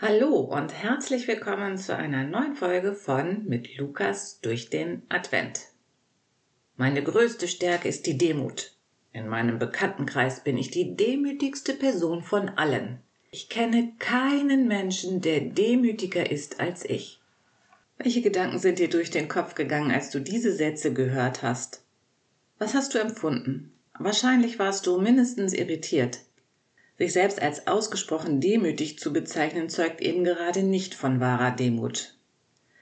Hallo und herzlich willkommen zu einer neuen Folge von Mit Lukas durch den Advent. Meine größte Stärke ist die Demut. In meinem Bekanntenkreis bin ich die demütigste Person von allen. Ich kenne keinen Menschen, der demütiger ist als ich. Welche Gedanken sind dir durch den Kopf gegangen, als du diese Sätze gehört hast? Was hast du empfunden? Wahrscheinlich warst du mindestens irritiert. Sich selbst als ausgesprochen demütig zu bezeichnen, zeugt eben gerade nicht von wahrer Demut.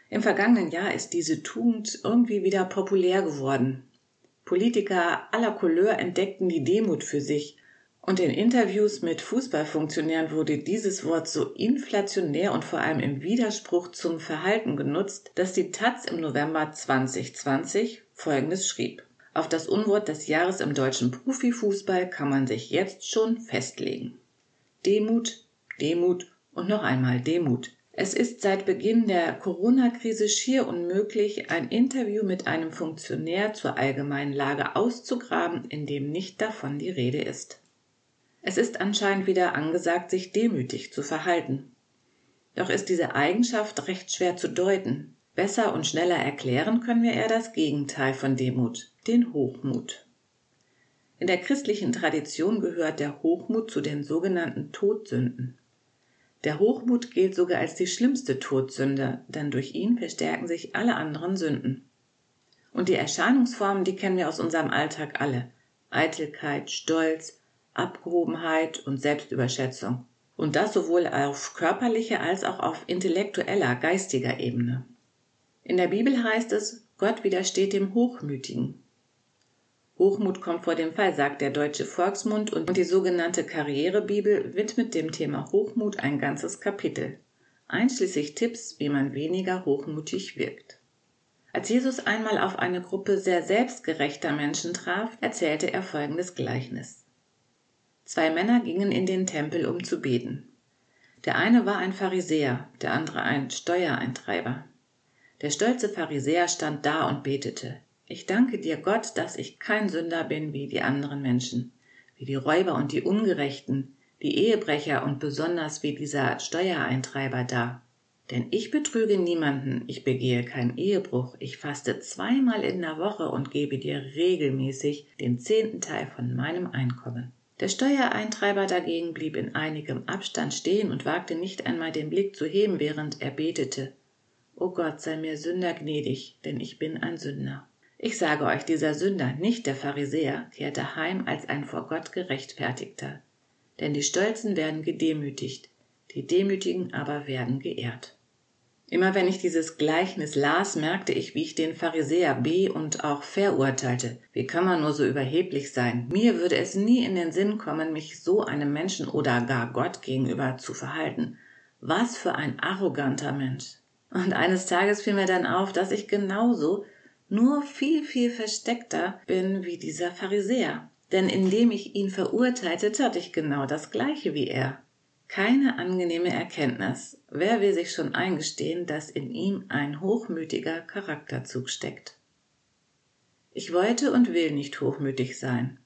Im vergangenen Jahr ist diese Tugend irgendwie wieder populär geworden. Politiker aller Couleur entdeckten die Demut für sich, und in Interviews mit Fußballfunktionären wurde dieses Wort so inflationär und vor allem im Widerspruch zum Verhalten genutzt, dass die Taz im November 2020 Folgendes schrieb. Auf das Unwort des Jahres im deutschen Profifußball kann man sich jetzt schon festlegen. Demut, Demut und noch einmal Demut. Es ist seit Beginn der Corona-Krise schier unmöglich, ein Interview mit einem Funktionär zur allgemeinen Lage auszugraben, in dem nicht davon die Rede ist. Es ist anscheinend wieder angesagt, sich demütig zu verhalten. Doch ist diese Eigenschaft recht schwer zu deuten. Besser und schneller erklären können wir eher das Gegenteil von Demut, den Hochmut. In der christlichen Tradition gehört der Hochmut zu den sogenannten Todsünden. Der Hochmut gilt sogar als die schlimmste Todsünde, denn durch ihn verstärken sich alle anderen Sünden. Und die Erscheinungsformen, die kennen wir aus unserem Alltag alle. Eitelkeit, Stolz, Abgehobenheit und Selbstüberschätzung. Und das sowohl auf körperlicher als auch auf intellektueller, geistiger Ebene. In der Bibel heißt es, Gott widersteht dem Hochmütigen. Hochmut kommt vor dem Fall, sagt der deutsche Volksmund und die sogenannte Karrierebibel widmet dem Thema Hochmut ein ganzes Kapitel, einschließlich Tipps, wie man weniger hochmutig wirkt. Als Jesus einmal auf eine Gruppe sehr selbstgerechter Menschen traf, erzählte er folgendes Gleichnis. Zwei Männer gingen in den Tempel, um zu beten. Der eine war ein Pharisäer, der andere ein Steuereintreiber. Der stolze Pharisäer stand da und betete. Ich danke dir, Gott, dass ich kein Sünder bin wie die anderen Menschen, wie die Räuber und die Ungerechten, die Ehebrecher und besonders wie dieser Steuereintreiber da. Denn ich betrüge niemanden, ich begehe keinen Ehebruch, ich faste zweimal in der Woche und gebe dir regelmäßig den zehnten Teil von meinem Einkommen. Der Steuereintreiber dagegen blieb in einigem Abstand stehen und wagte nicht einmal den Blick zu heben, während er betete. O Gott, sei mir Sünder gnädig, denn ich bin ein Sünder. Ich sage euch, dieser Sünder, nicht der Pharisäer, kehrte heim als ein vor Gott gerechtfertigter. Denn die Stolzen werden gedemütigt, die Demütigen aber werden geehrt. Immer wenn ich dieses Gleichnis las, merkte ich, wie ich den Pharisäer be- und auch verurteilte. Wie kann man nur so überheblich sein? Mir würde es nie in den Sinn kommen, mich so einem Menschen oder gar Gott gegenüber zu verhalten. Was für ein arroganter Mensch. Und eines Tages fiel mir dann auf, dass ich genauso, nur viel, viel versteckter bin wie dieser Pharisäer. Denn indem ich ihn verurteilte, tat ich genau das gleiche wie er. Keine angenehme Erkenntnis. Wer will sich schon eingestehen, dass in ihm ein hochmütiger Charakterzug steckt? Ich wollte und will nicht hochmütig sein.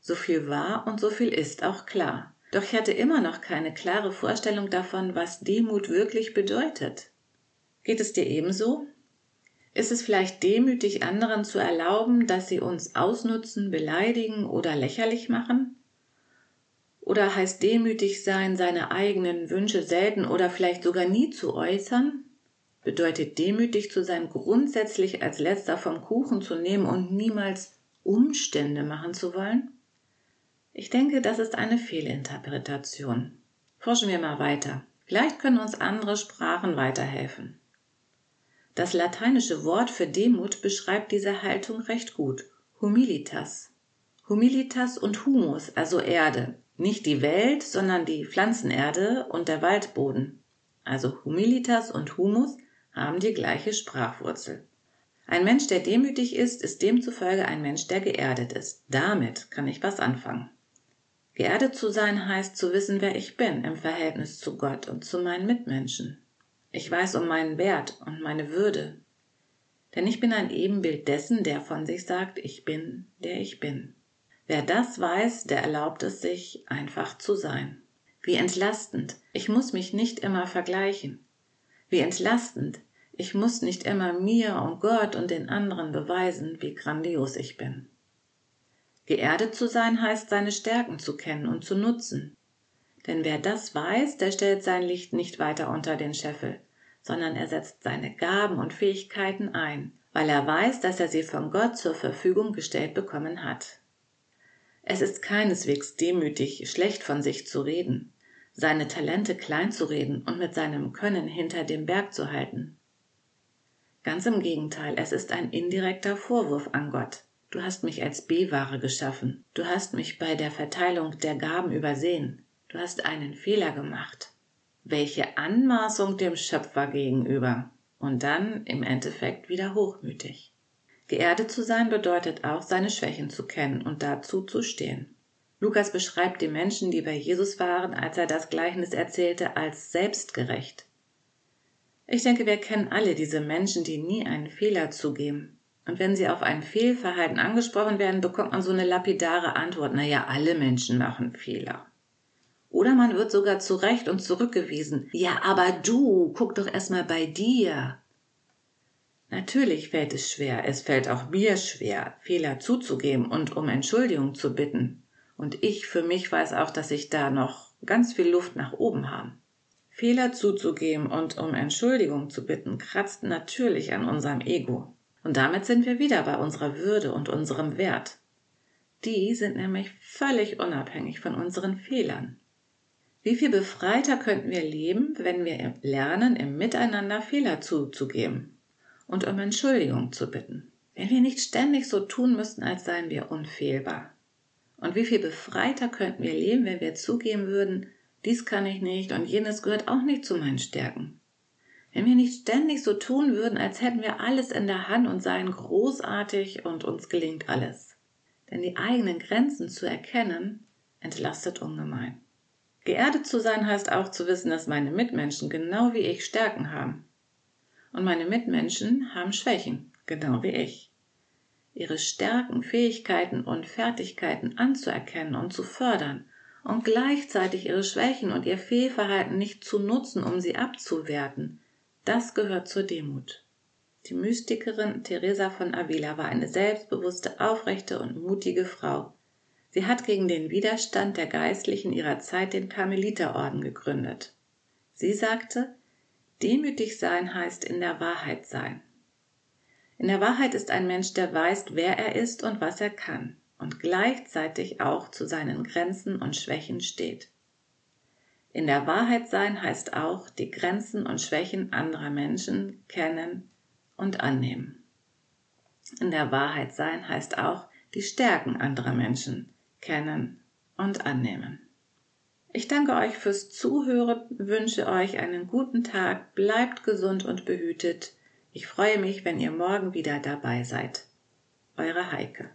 So viel war und so viel ist auch klar. Doch ich hatte immer noch keine klare Vorstellung davon, was Demut wirklich bedeutet. Geht es dir ebenso? Ist es vielleicht demütig, anderen zu erlauben, dass sie uns ausnutzen, beleidigen oder lächerlich machen? Oder heißt demütig sein, seine eigenen Wünsche selten oder vielleicht sogar nie zu äußern? Bedeutet demütig zu sein, grundsätzlich als letzter vom Kuchen zu nehmen und niemals Umstände machen zu wollen? Ich denke, das ist eine Fehlinterpretation. Forschen wir mal weiter. Vielleicht können uns andere Sprachen weiterhelfen. Das lateinische Wort für Demut beschreibt diese Haltung recht gut. Humilitas. Humilitas und Humus, also Erde. Nicht die Welt, sondern die Pflanzenerde und der Waldboden. Also Humilitas und Humus haben die gleiche Sprachwurzel. Ein Mensch, der demütig ist, ist demzufolge ein Mensch, der geerdet ist. Damit kann ich was anfangen. Geerdet zu sein heißt zu wissen, wer ich bin im Verhältnis zu Gott und zu meinen Mitmenschen. Ich weiß um meinen Wert und meine Würde. Denn ich bin ein Ebenbild dessen, der von sich sagt, ich bin, der ich bin. Wer das weiß, der erlaubt es sich, einfach zu sein. Wie entlastend. Ich muss mich nicht immer vergleichen. Wie entlastend. Ich muss nicht immer mir und Gott und den anderen beweisen, wie grandios ich bin. Geerdet zu sein heißt, seine Stärken zu kennen und zu nutzen. Denn wer das weiß, der stellt sein Licht nicht weiter unter den Scheffel, sondern er setzt seine Gaben und Fähigkeiten ein, weil er weiß, dass er sie von Gott zur Verfügung gestellt bekommen hat. Es ist keineswegs demütig, schlecht von sich zu reden, seine Talente klein zu reden und mit seinem Können hinter dem Berg zu halten. Ganz im Gegenteil, es ist ein indirekter Vorwurf an Gott. Du hast mich als B-Ware geschaffen. Du hast mich bei der Verteilung der Gaben übersehen. Du hast einen Fehler gemacht. Welche Anmaßung dem Schöpfer gegenüber. Und dann im Endeffekt wieder hochmütig. Geerdet zu sein bedeutet auch, seine Schwächen zu kennen und dazu zu stehen. Lukas beschreibt die Menschen, die bei Jesus waren, als er das Gleichnis erzählte, als selbstgerecht. Ich denke, wir kennen alle diese Menschen, die nie einen Fehler zugeben. Und wenn sie auf ein Fehlverhalten angesprochen werden, bekommt man so eine lapidare Antwort, naja, alle Menschen machen Fehler. Oder man wird sogar zurecht und zurückgewiesen. Ja, aber du, guck doch erstmal bei dir. Natürlich fällt es schwer, es fällt auch mir schwer, Fehler zuzugeben und um Entschuldigung zu bitten. Und ich für mich weiß auch, dass ich da noch ganz viel Luft nach oben habe. Fehler zuzugeben und um Entschuldigung zu bitten, kratzt natürlich an unserem Ego. Und damit sind wir wieder bei unserer Würde und unserem Wert. Die sind nämlich völlig unabhängig von unseren Fehlern. Wie viel befreiter könnten wir leben, wenn wir lernen, im Miteinander Fehler zuzugeben und um Entschuldigung zu bitten? Wenn wir nicht ständig so tun müssten, als seien wir unfehlbar. Und wie viel befreiter könnten wir leben, wenn wir zugeben würden, dies kann ich nicht und jenes gehört auch nicht zu meinen Stärken. Wenn wir nicht ständig so tun würden, als hätten wir alles in der Hand und seien großartig und uns gelingt alles. Denn die eigenen Grenzen zu erkennen, entlastet ungemein. Geerdet zu sein heißt auch zu wissen, dass meine Mitmenschen genau wie ich Stärken haben. Und meine Mitmenschen haben Schwächen, genau wie ich. Ihre Stärken, Fähigkeiten und Fertigkeiten anzuerkennen und zu fördern und gleichzeitig ihre Schwächen und ihr Fehlverhalten nicht zu nutzen, um sie abzuwerten, das gehört zur Demut. Die Mystikerin Teresa von Avila war eine selbstbewusste, aufrechte und mutige Frau. Sie hat gegen den Widerstand der Geistlichen ihrer Zeit den Karmeliterorden gegründet. Sie sagte, demütig sein heißt in der Wahrheit sein. In der Wahrheit ist ein Mensch, der weiß, wer er ist und was er kann und gleichzeitig auch zu seinen Grenzen und Schwächen steht. In der Wahrheit sein heißt auch, die Grenzen und Schwächen anderer Menschen kennen und annehmen. In der Wahrheit sein heißt auch, die Stärken anderer Menschen kennen und annehmen. Ich danke euch fürs Zuhören, wünsche euch einen guten Tag, bleibt gesund und behütet. Ich freue mich, wenn ihr morgen wieder dabei seid. Eure Heike.